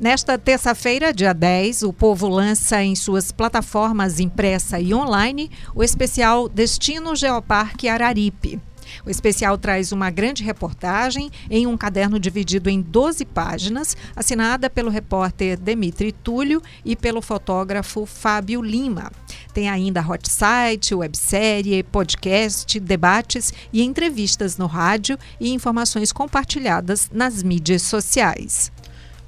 Nesta terça-feira, dia 10, o povo lança em suas plataformas impressa e online o especial Destino Geoparque Araripe. O especial traz uma grande reportagem em um caderno dividido em 12 páginas, assinada pelo repórter Demitri Túlio e pelo fotógrafo Fábio Lima. Tem ainda hot site, websérie, podcast, debates e entrevistas no rádio e informações compartilhadas nas mídias sociais.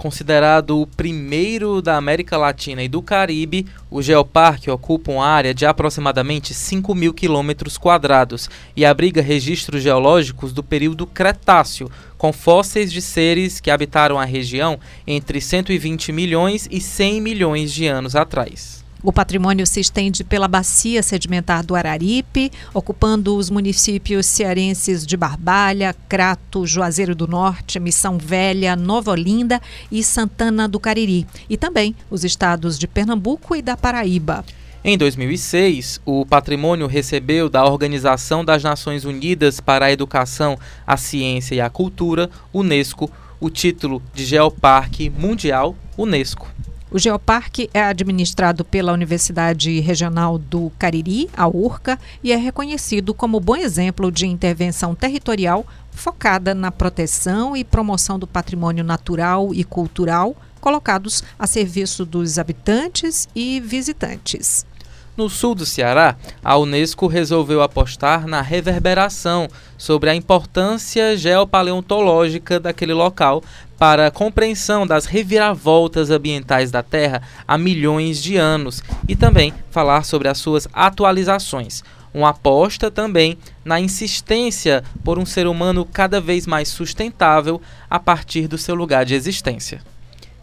Considerado o primeiro da América Latina e do Caribe, o Geoparque ocupa uma área de aproximadamente 5 mil quilômetros quadrados e abriga registros geológicos do período Cretáceo, com fósseis de seres que habitaram a região entre 120 milhões e 100 milhões de anos atrás. O patrimônio se estende pela bacia sedimentar do Araripe, ocupando os municípios cearenses de Barbalha, Crato, Juazeiro do Norte, Missão Velha, Nova Olinda e Santana do Cariri, e também os estados de Pernambuco e da Paraíba. Em 2006, o patrimônio recebeu da Organização das Nações Unidas para a Educação, a Ciência e a Cultura, UNESCO, o título de Geoparque Mundial UNESCO. O Geoparque é administrado pela Universidade Regional do Cariri, a URCA, e é reconhecido como bom exemplo de intervenção territorial focada na proteção e promoção do patrimônio natural e cultural, colocados a serviço dos habitantes e visitantes. No sul do Ceará, a Unesco resolveu apostar na reverberação sobre a importância geopaleontológica daquele local para a compreensão das reviravoltas ambientais da Terra há milhões de anos e também falar sobre as suas atualizações. Uma aposta também na insistência por um ser humano cada vez mais sustentável a partir do seu lugar de existência.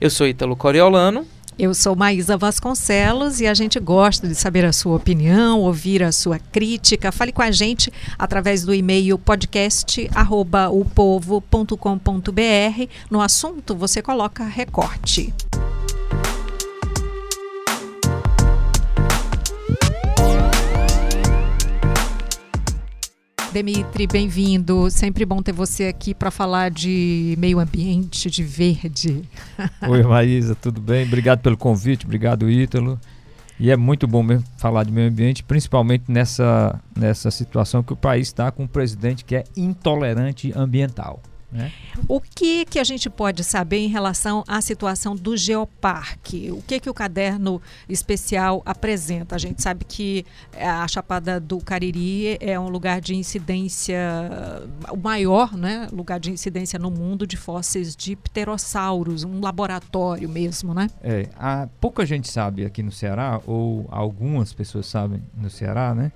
Eu sou Ítalo Coriolano eu sou Maísa Vasconcelos e a gente gosta de saber a sua opinião, ouvir a sua crítica. Fale com a gente através do e-mail podcast@upovo.com.br. No assunto você coloca recorte. Demitri, bem-vindo. Sempre bom ter você aqui para falar de meio ambiente, de verde. Oi, Maísa, tudo bem? Obrigado pelo convite, obrigado, Ítalo. E é muito bom mesmo falar de meio ambiente, principalmente nessa, nessa situação que o país está com um presidente que é intolerante ambiental. Né? O que que a gente pode saber em relação à situação do Geoparque? O que que o caderno especial apresenta? A gente sabe que a Chapada do Cariri é um lugar de incidência, o maior né, lugar de incidência no mundo de fósseis de pterossauros, um laboratório mesmo, né? É, há, pouca gente sabe aqui no Ceará, ou algumas pessoas sabem no Ceará, né,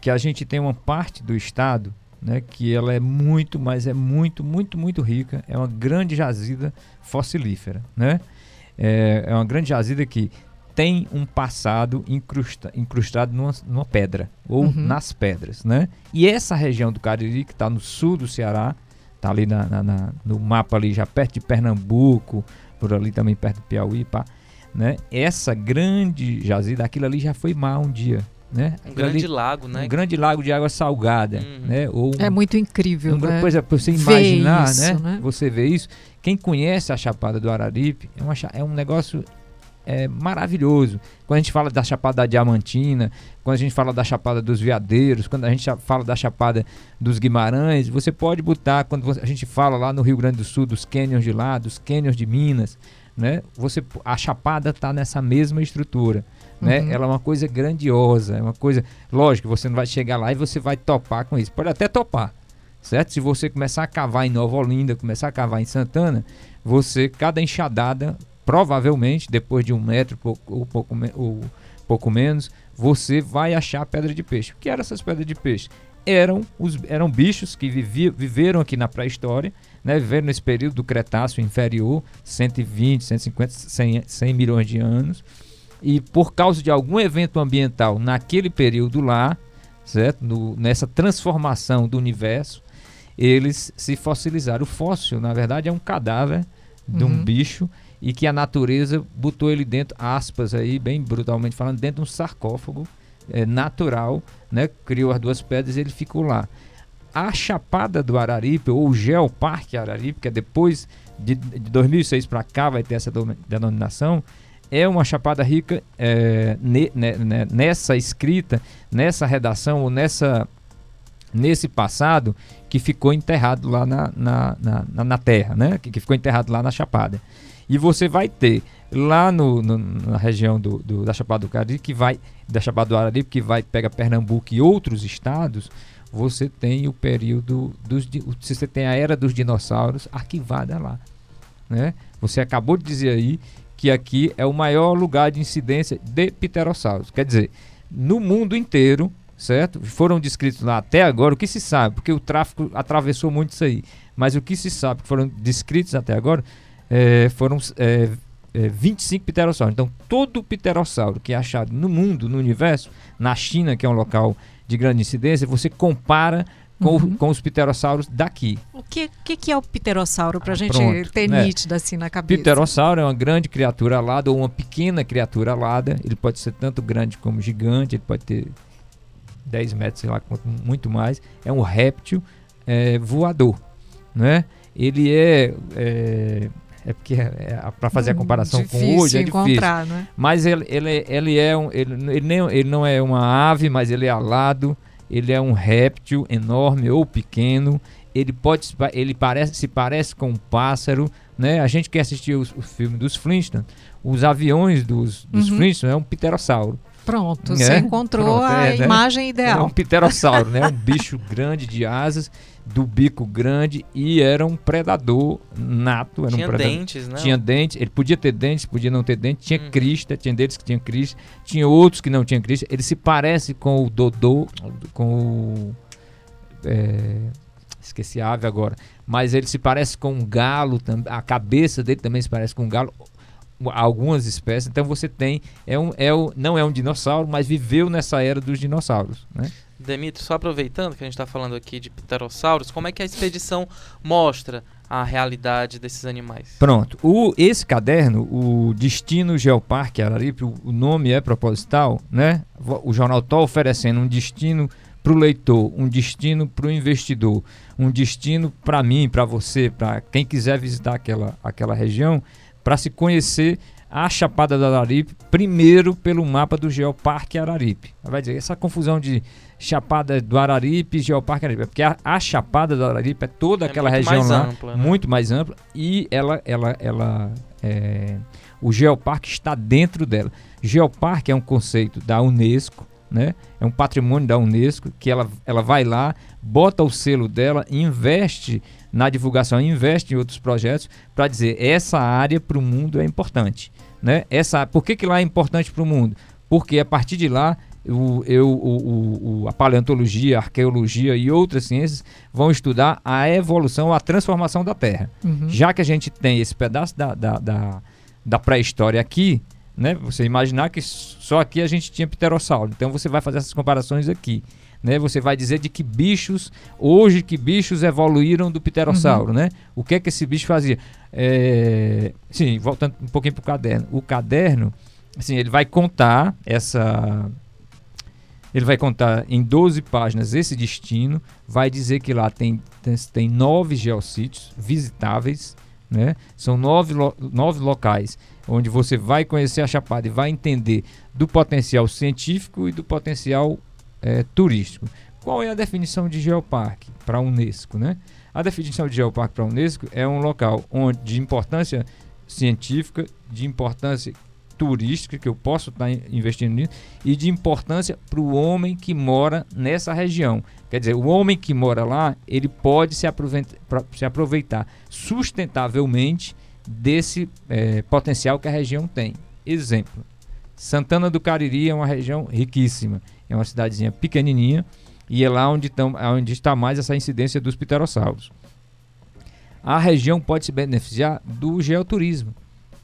que a gente tem uma parte do estado né, que ela é muito, mas é muito, muito, muito rica. É uma grande jazida fossilífera, né? É, é uma grande jazida que tem um passado incrusta, incrustado numa, numa pedra ou uhum. nas pedras, né? E essa região do Cariri que está no sul do Ceará, está ali na, na, na, no mapa ali já perto de Pernambuco, por ali também perto do Piauí, pá, né? Essa grande jazida, aquilo ali já foi mar um dia, né? Um grande ali, lago, né? Um grande lago de água salgada, uhum. né? Ou é muito incrível, um, né? Pois é, para você imaginar, isso, né? né? Você vê isso. Quem conhece a Chapada do Araripe, é, uma, é um negócio é, maravilhoso. Quando a gente fala da Chapada da Diamantina, quando a gente fala da Chapada dos Veadeiros, quando a gente fala da Chapada dos Guimarães, você pode botar, quando a gente fala lá no Rio Grande do Sul, dos cânions de lá, dos cânions de Minas, né? Você, a Chapada está nessa mesma estrutura né? Uhum. Ela é uma coisa grandiosa, é uma coisa, lógico, você não vai chegar lá e você vai topar com isso. Pode até topar, certo? Se você começar a cavar em Nova Olinda, começar a cavar em Santana, você cada enxadada, provavelmente depois de um metro ou pouco, ou pouco menos, você vai achar pedra de peixe. O que eram essas pedras de peixe? Eram, os, eram bichos que viviam, viveram aqui na pré-história, né, viveram nesse período do Cretáceo inferior, 120, 150, 100, 100 milhões de anos e por causa de algum evento ambiental naquele período lá, certo? No, nessa transformação do universo, eles se fossilizaram. O fóssil, na verdade, é um cadáver de um uhum. bicho e que a natureza botou ele dentro, aspas aí, bem brutalmente falando, dentro de um sarcófago é, natural, né? Criou as duas pedras e ele ficou lá. A Chapada do Araripe, ou o Geoparque Araripe, que é depois de, de 2006 para cá vai ter essa denominação, é uma chapada rica é, ne, ne, ne, nessa escrita, nessa redação ou nessa nesse passado que ficou enterrado lá na, na, na, na terra, né? Que, que, ficou enterrado lá na Chapada. E você vai ter lá no, no na região do, do, da Chapada do Cariri, que vai, da Chapada do Araripe, que vai, pega Pernambuco e outros estados, você tem o período dos. Você tem a era dos dinossauros arquivada lá. Né? Você acabou de dizer aí que aqui é o maior lugar de incidência de pterossauros. Quer dizer, no mundo inteiro, certo? Foram descritos lá até agora, o que se sabe, porque o tráfico atravessou muito isso aí, mas o que se sabe que foram descritos até agora é, foram é, é, 25 pterossauros. Então, todo pterossauro que é achado no mundo, no universo, na China, que é um local de grande incidência, você compara com, uhum. com os pterossauros daqui. O que, que, que é o pterossauro para a ah, gente pronto, ter né? nítido assim na cabeça? Pterossauro é uma grande criatura alada ou uma pequena criatura alada. Ele pode ser tanto grande como gigante, ele pode ter 10 metros, sei lá, muito mais. É um réptil é, voador, né? Ele é, é é porque é, é para fazer a comparação com hoje é difícil. Né? Mas ele, ele, ele é um, ele, ele, nem, ele não é uma ave, mas ele é alado ele é um réptil enorme ou pequeno, ele pode ele parece se parece com um pássaro, né? A gente que assistiu o, o filme dos Flintstones, os aviões dos, dos uhum. Flintstones é um pterossauro. Pronto, é? você encontrou Pronto, a é, né? imagem ideal. É um pterossauro, né? Um bicho grande de asas do bico grande e era um predador nato. Era tinha um predador, dentes, né? Tinha dentes, ele podia ter dentes, podia não ter dentes, tinha hum. crista, tinha deles que tinham crista, tinha outros que não tinham crista. Ele se parece com o Dodô, com o. É, esqueci a ave agora. Mas ele se parece com um galo, a cabeça dele também se parece com um galo algumas espécies. Então você tem é um é o, não é um dinossauro, mas viveu nessa era dos dinossauros, né? Demitro, só aproveitando que a gente está falando aqui de pterossauros, como é que a expedição mostra a realidade desses animais? Pronto. O, esse caderno, o Destino Geoparque Araripe, o, o nome é proposital, né? O jornal está oferecendo um destino para o leitor, um destino para o investidor, um destino para mim, para você, para quem quiser visitar aquela, aquela região, para se conhecer a Chapada do Araripe, primeiro pelo mapa do Geoparque Araripe. Vai dizer, essa confusão de Chapada do Araripe e Geoparque Araripe, porque a, a, Chapada do Araripe é toda é aquela região lá, ampla, né? muito mais ampla, e ela, ela, ela, é, o Geoparque está dentro dela. Geoparque é um conceito da Unesco, né? É um patrimônio da Unesco que ela, ela vai lá, bota o selo dela, investe na divulgação, investe em outros projetos para dizer essa área para o mundo é importante. Né? Essa, por que, que lá é importante para o mundo? Porque a partir de lá o, eu, o, o, a paleontologia, a arqueologia e outras ciências vão estudar a evolução, a transformação da Terra. Uhum. Já que a gente tem esse pedaço da, da, da, da pré-história aqui, né? Você imaginar que só aqui a gente tinha pterossauro. Então você vai fazer essas comparações aqui né? Você vai dizer de que bichos, hoje que bichos evoluíram do pterossauro, uhum. né? O que é que esse bicho fazia? É, sim, voltando um pouquinho para o caderno. O caderno, assim, ele vai contar essa... Ele vai contar em 12 páginas esse destino, vai dizer que lá tem, tem, tem nove geossítios visitáveis, né? São nove, lo, nove locais onde você vai conhecer a Chapada e vai entender do potencial científico e do potencial é, turístico. Qual é a definição de geoparque para a Unesco? Né? A definição de geoparque para a Unesco é um local onde, de importância científica, de importância turística, que eu posso estar investindo nisso, e de importância para o homem que mora nessa região. Quer dizer, o homem que mora lá, ele pode se aproveitar, se aproveitar sustentavelmente desse é, potencial que a região tem. Exemplo, Santana do Cariri é uma região riquíssima é uma cidadezinha pequenininha e é lá onde, tão, onde está mais essa incidência dos pterossauros. A região pode se beneficiar do geoturismo.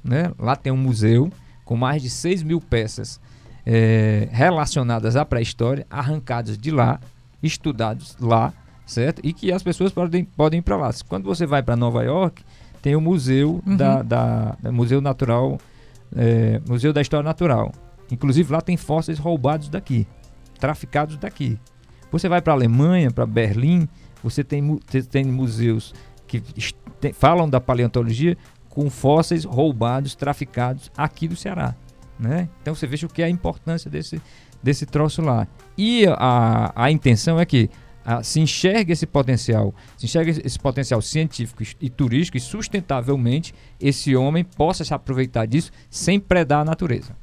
Né? Lá tem um museu com mais de 6 mil peças é, relacionadas à pré-história, arrancadas de lá, estudados lá, certo? E que as pessoas podem, podem ir para lá. Quando você vai para Nova York, tem o museu uhum. da, da, da, Museu Natural, é, Museu da História Natural. Inclusive lá tem fósseis roubados daqui traficados daqui. Você vai para a Alemanha, para Berlim, você tem, tem museus que falam da paleontologia com fósseis roubados, traficados aqui do Ceará. Né? Então você veja o que é a importância desse, desse troço lá. E a, a intenção é que a, se enxergue esse potencial, se enxergue esse potencial científico e turístico e sustentavelmente esse homem possa se aproveitar disso sem predar a natureza.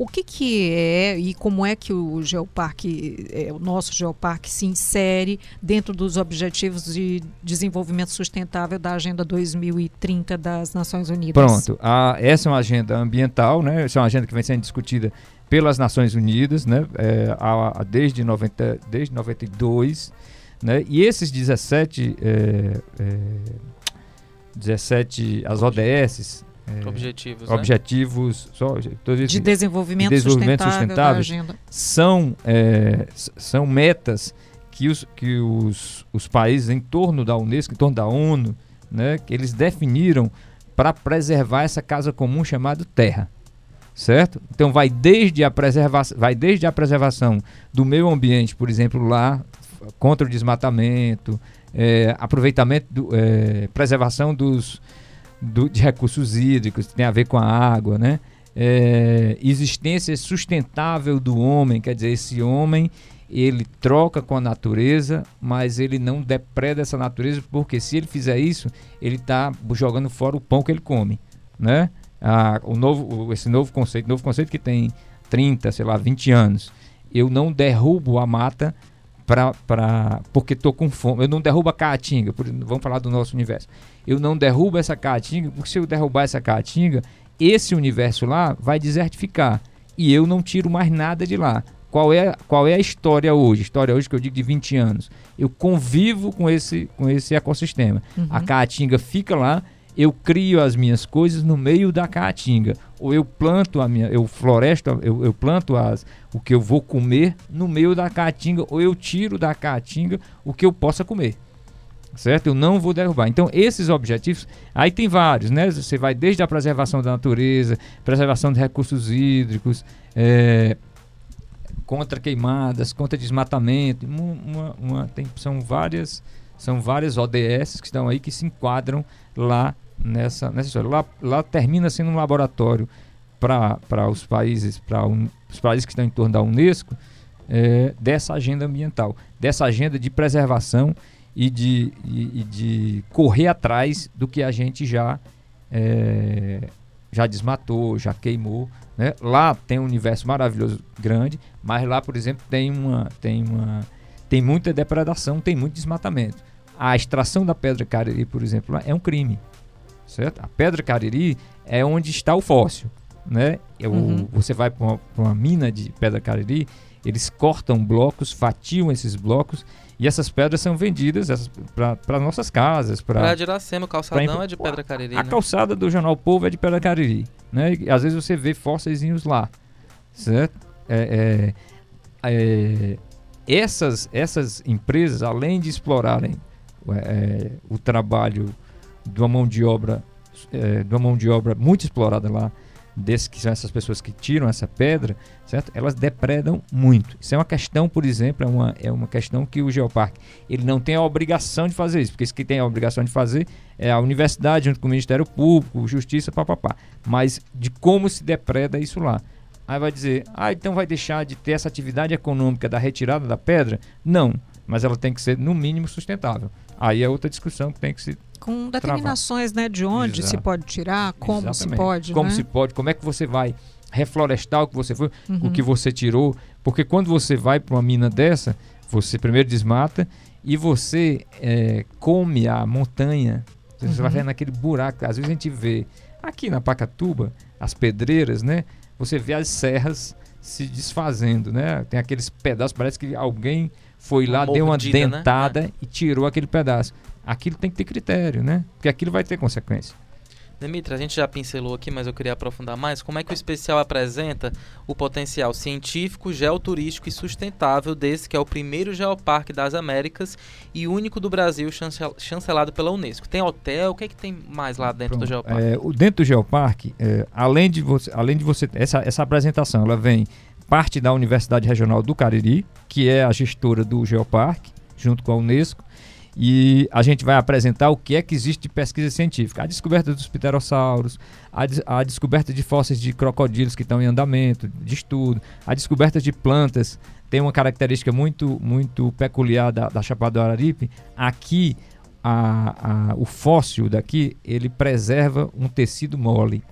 O que, que é e como é que o Geoparque, é, o nosso Geoparque, se insere dentro dos objetivos de desenvolvimento sustentável da Agenda 2030 das Nações Unidas? Pronto, a, essa é uma agenda ambiental, né? Essa é uma agenda que vem sendo discutida pelas Nações Unidas, né? É, a, a, desde, 90, desde 92, né? E esses 17, é, é, 17 as ODS, é, objetivos, né? objetivos só, de desenvolvimento, de desenvolvimento sustentável, sustentável são, é, são metas que, os, que os, os países em torno da Unesco, em torno da ONU, né, que eles definiram para preservar essa casa comum chamada Terra. Certo? Então vai desde a preservação, vai desde a preservação do meio ambiente, por exemplo, lá contra o desmatamento, é, aproveitamento, do, é, preservação dos, do, de recursos hídricos, tem a ver com a água, né? É, existência sustentável do homem, quer dizer, esse homem ele troca com a natureza, mas ele não depreda essa natureza, porque se ele fizer isso, ele está jogando fora o pão que ele come, né? O novo, esse novo conceito, novo conceito que tem 30, sei lá, 20 anos. Eu não derrubo a mata pra, pra, porque estou com fome. Eu não derrubo a caatinga, por, vamos falar do nosso universo. Eu não derrubo essa caatinga, porque se eu derrubar essa caatinga, esse universo lá vai desertificar. E eu não tiro mais nada de lá. Qual é, qual é a história hoje? História hoje que eu digo de 20 anos. Eu convivo com esse, com esse ecossistema. Uhum. A caatinga fica lá, eu crio as minhas coisas no meio da caatinga. Ou eu planto a minha, eu floresto, eu, eu planto as, o que eu vou comer no meio da caatinga, ou eu tiro da caatinga o que eu possa comer. Certo? Eu não vou derrubar. Então, esses objetivos, aí tem vários, né? Você vai desde a preservação da natureza, preservação de recursos hídricos, é, contra queimadas, contra desmatamento, uma, uma, tem, são várias são várias ODS que estão aí que se enquadram lá nessa, nessa história. Lá, lá termina sendo um laboratório para os países, para un, os países que estão em torno da Unesco, é, dessa agenda ambiental, dessa agenda de preservação e de, e, e de correr atrás do que a gente já, é, já desmatou, já queimou. Né? Lá tem um universo maravilhoso, grande, mas lá, por exemplo, tem, uma, tem, uma, tem muita depredação, tem muito desmatamento a extração da pedra cariri, por exemplo, é um crime. Certo? A pedra cariri é onde está o fóssil. Né? Eu, uhum. Você vai para uma, uma, mina de pedra cariri, eles cortam blocos, fatiam esses blocos e essas pedras são vendidas para nossas casas. Para Iracema, o calçadão é de pedra cariri. A, a né? calçada do Jornal Povo é de pedra cariri. Né? E, às vezes você vê fósseis lá. Certo? É, é, é, essas, essas empresas, além de explorarem é, o trabalho de uma mão de obra é, de uma mão de obra muito explorada lá desses que são essas pessoas que tiram essa pedra, certo? Elas depredam muito. Isso é uma questão, por exemplo, é uma, é uma questão que o Geoparque ele não tem a obrigação de fazer isso, porque isso que tem a obrigação de fazer é a universidade junto com o Ministério Público, Justiça, papapá. Mas de como se depreda isso lá. Aí vai dizer, ah, então vai deixar de ter essa atividade econômica da retirada da pedra? Não, mas ela tem que ser no mínimo sustentável. Aí é outra discussão que tem que se com determinações, travar. né, de onde Exato. se pode tirar, como Exatamente. se pode, como né? se pode, como é que você vai reflorestar o que você foi, uhum. o que você tirou, porque quando você vai para uma mina dessa, você primeiro desmata e você é, come a montanha, você uhum. vai vendo aquele buraco. Às vezes a gente vê aqui na Pacatuba as pedreiras, né? Você vê as serras se desfazendo, né? Tem aqueles pedaços, parece que alguém foi lá, uma deu uma né? dentada né? e tirou aquele pedaço. Aquilo tem que ter critério, né? Porque aquilo vai ter consequência. Demitri, a gente já pincelou aqui, mas eu queria aprofundar mais. Como é que o especial apresenta o potencial científico, geoturístico e sustentável desse que é o primeiro geoparque das Américas e único do Brasil chancelado pela Unesco? Tem hotel? O que é que tem mais lá dentro Pronto, do geoparque? É, dentro do geoparque, é, além de você, além de você essa, essa apresentação, ela vem parte da Universidade Regional do Cariri, que é a gestora do Geoparque, junto com a Unesco, E a gente vai apresentar o que é que existe de pesquisa científica. A descoberta dos pterossauros, a, a descoberta de fósseis de crocodilos que estão em andamento, de estudo, a descoberta de plantas. Tem uma característica muito, muito peculiar da, da Chapada do Araripe. Aqui, a, a, o fóssil daqui, ele preserva um tecido mole.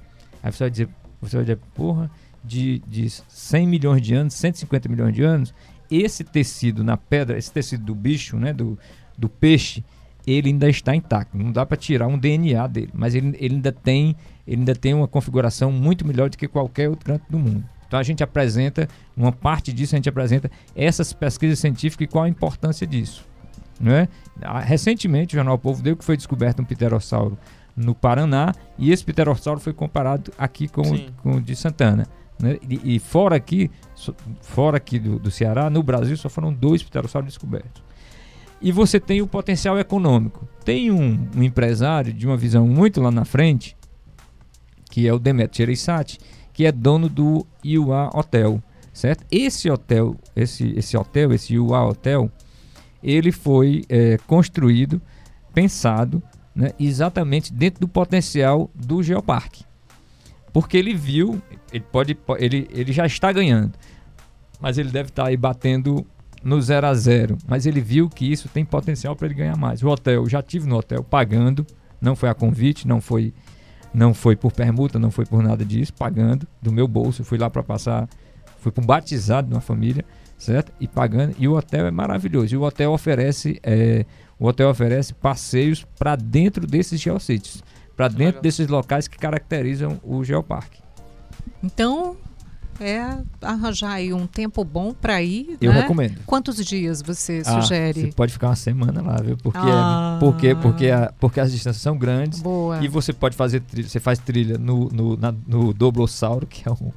Aí você vai dizer, você vai dizer, porra, de, de 100 milhões de anos, 150 milhões de anos, esse tecido na pedra, esse tecido do bicho, né, do, do peixe, ele ainda está intacto. Não dá para tirar um DNA dele, mas ele, ele, ainda tem, ele ainda tem uma configuração muito melhor do que qualquer outro canto do mundo. Então a gente apresenta, uma parte disso a gente apresenta essas pesquisas científicas e qual a importância disso. Né? Recentemente o Jornal Povo deu que foi descoberto um pterossauro no Paraná e esse pterossauro foi comparado aqui com, com o de Santana. Né? E, e, fora aqui, so, fora aqui do, do, Ceará, no Brasil só foram dois pterossauros descobertos. E você tem o potencial econômico. Tem um, um empresário de uma visão muito lá na frente, que é o Demetrio Gereissati, que é dono do Iuá Hotel, certo? Esse hotel, esse, esse hotel, esse Iuá Hotel, ele foi é, construído, pensado né, exatamente dentro do potencial do Geoparque. Porque ele viu, ele pode, ele, ele já está ganhando, mas ele deve estar aí batendo no 0 a 0 Mas ele viu que isso tem potencial para ele ganhar mais. O hotel, já tive no hotel pagando, não foi a convite, não foi não foi por permuta, não foi por nada disso, pagando do meu bolso. Fui lá para passar, fui para um batizado de uma família, certo? E pagando. E o hotel é maravilhoso. E o hotel oferece, é, o hotel oferece passeios para dentro desses geossítios para dentro desses locais que caracterizam o geoparque. Então, é arranjar aí um tempo bom para ir. Eu né? recomendo. Quantos dias você ah, sugere? Você pode ficar uma semana lá, viu? Porque, é, ah. porque, porque, a, porque as distâncias são grandes. Boa. E você pode fazer trilha, você faz trilha no, no, na, no Doblossauro, que é um.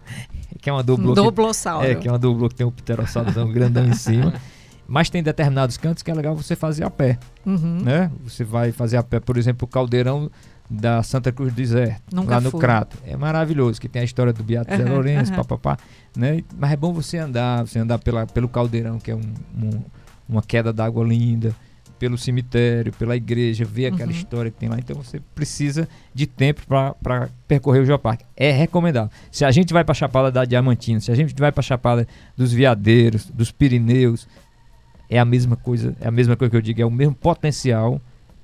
Que é uma duplo. Doblossauro. Que, é, que é uma duplo que tem um pterossauro grandão em cima. Mas tem determinados cantos que é legal você fazer a pé. Uhum. Né? Você vai fazer a pé, por exemplo, o caldeirão da Santa Cruz do Deserto, Nunca lá no fui. Crato. É maravilhoso, que tem a história do Beato Zé Lourenço, uhum. papapá, né? Mas é bom você andar, você andar pela, pelo caldeirão, que é um, um, uma queda d'água linda, pelo cemitério, pela igreja, ver aquela uhum. história que tem lá. Então você precisa de tempo para percorrer o Geoparque. É recomendável. Se a gente vai para a Chapada da Diamantina, se a gente vai para a Chapada dos Veadeiros, dos Pirineus, é a mesma coisa, é a mesma coisa que eu digo, é o mesmo potencial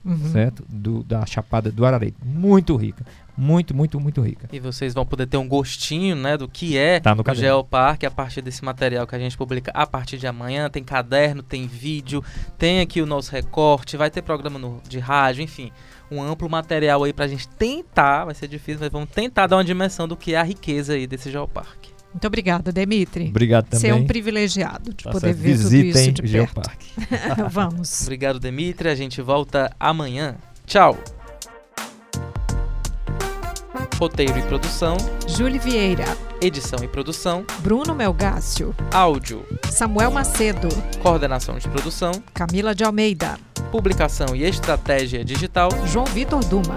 uhum. certo? Do, da Chapada do Arari. Muito rica. Muito, muito, muito rica. E vocês vão poder ter um gostinho, né, do que é tá no o Geoparque a partir desse material que a gente publica a partir de amanhã. Tem caderno, tem vídeo, tem aqui o nosso recorte, vai ter programa no, de rádio, enfim. Um amplo material aí pra gente tentar, vai ser difícil, mas vamos tentar dar uma dimensão do que é a riqueza aí desse Geoparque. Muito obrigada, Demitri. Obrigado também. Você é um privilegiado de tá poder certo. ver Visitem tudo isso de Geoparque. perto. Vamos. Obrigado, Demitri. A gente volta amanhã. Tchau. Roteiro e produção: Júlia Vieira. Edição e produção: Bruno Melgácio. Áudio: Samuel Macedo. Coordenação de produção: Camila de Almeida. Publicação e estratégia digital: João Vitor Duma.